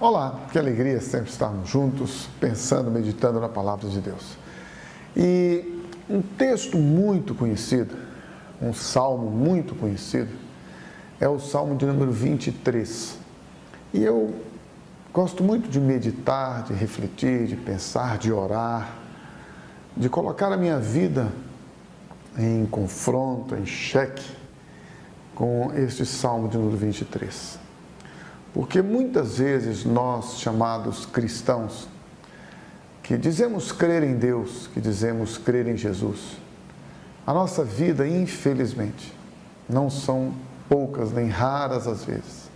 Olá, que alegria sempre estarmos juntos, pensando, meditando na palavra de Deus. E um texto muito conhecido, um salmo muito conhecido, é o salmo de número 23. E eu gosto muito de meditar, de refletir, de pensar, de orar, de colocar a minha vida em confronto, em xeque com este salmo de número 23. Porque muitas vezes nós, chamados cristãos, que dizemos crer em Deus, que dizemos crer em Jesus, a nossa vida, infelizmente, não são poucas nem raras às vezes.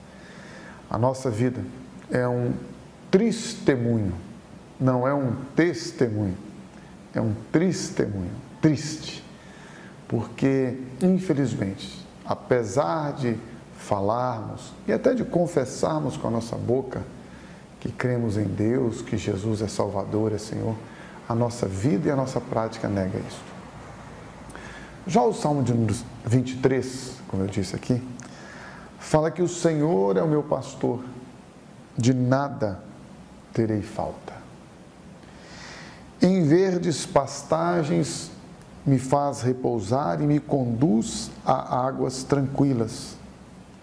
A nossa vida é um testemunho, não é um testemunho, é um testemunho, triste, porque, infelizmente, apesar de falarmos e até de confessarmos com a nossa boca que cremos em Deus, que Jesus é Salvador, é Senhor, a nossa vida e a nossa prática nega isso. Já o Salmo de 23, como eu disse aqui, fala que o Senhor é o meu pastor, de nada terei falta. Em verdes pastagens me faz repousar e me conduz a águas tranquilas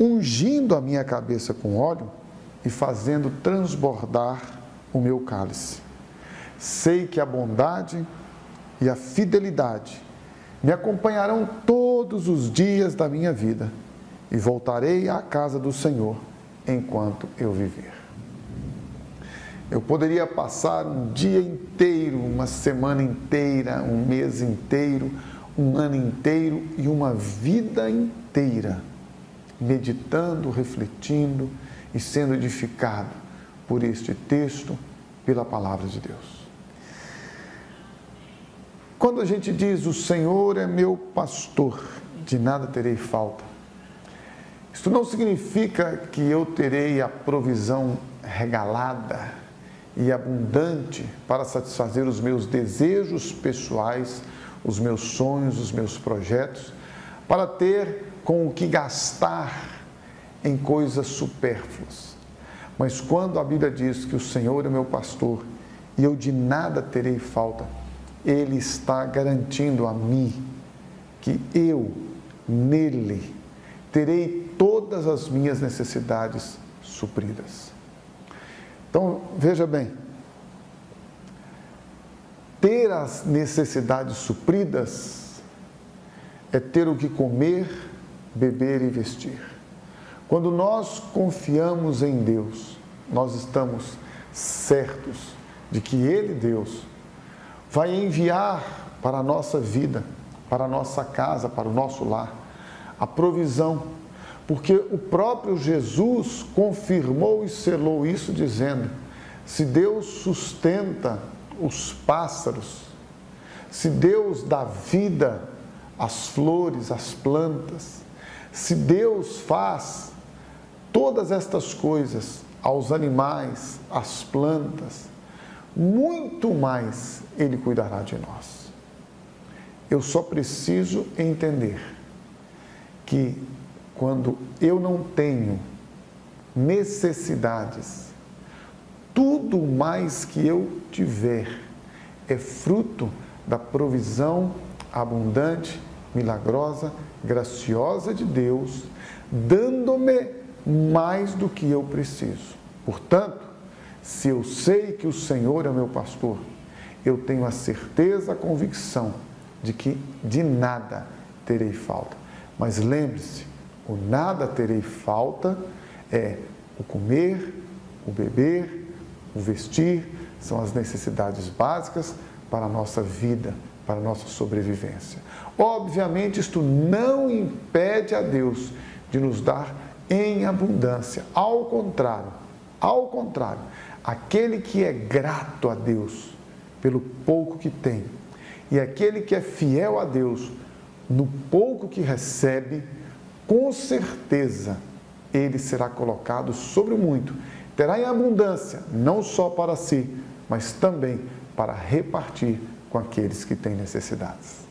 ungindo a minha cabeça com óleo e fazendo transbordar o meu cálice. Sei que a bondade e a fidelidade me acompanharão todos os dias da minha vida e voltarei à casa do Senhor enquanto eu viver. Eu poderia passar um dia inteiro, uma semana inteira, um mês inteiro, um ano inteiro e uma vida inteira meditando, refletindo e sendo edificado por este texto, pela palavra de Deus. Quando a gente diz o Senhor é meu pastor, de nada terei falta, isso não significa que eu terei a provisão regalada e abundante para satisfazer os meus desejos pessoais, os meus sonhos, os meus projetos, para ter com o que gastar em coisas supérfluas. Mas quando a Bíblia diz que o Senhor é meu pastor e eu de nada terei falta, Ele está garantindo a mim que eu, nele, terei todas as minhas necessidades supridas. Então, veja bem, ter as necessidades supridas é ter o que comer, beber e vestir. Quando nós confiamos em Deus, nós estamos certos de que Ele, Deus, vai enviar para a nossa vida, para a nossa casa, para o nosso lar, a provisão, porque o próprio Jesus confirmou e selou isso, dizendo: se Deus sustenta os pássaros, se Deus dá vida às flores, às plantas, se Deus faz todas estas coisas aos animais, às plantas, muito mais Ele cuidará de nós. Eu só preciso entender que quando eu não tenho necessidades, tudo mais que eu tiver é fruto da provisão abundante milagrosa, graciosa de Deus, dando-me mais do que eu preciso. Portanto, se eu sei que o Senhor é meu pastor, eu tenho a certeza, a convicção de que de nada terei falta. Mas lembre-se, o nada terei falta é o comer, o beber, o vestir, são as necessidades básicas para a nossa vida, para a nossa sobrevivência. Obviamente, isto não impede a Deus de nos dar em abundância. Ao contrário, Ao contrário, aquele que é grato a Deus pelo pouco que tem e aquele que é fiel a Deus no pouco que recebe, com certeza ele será colocado sobre o muito. Terá em abundância, não só para si, mas também para repartir com aqueles que têm necessidades.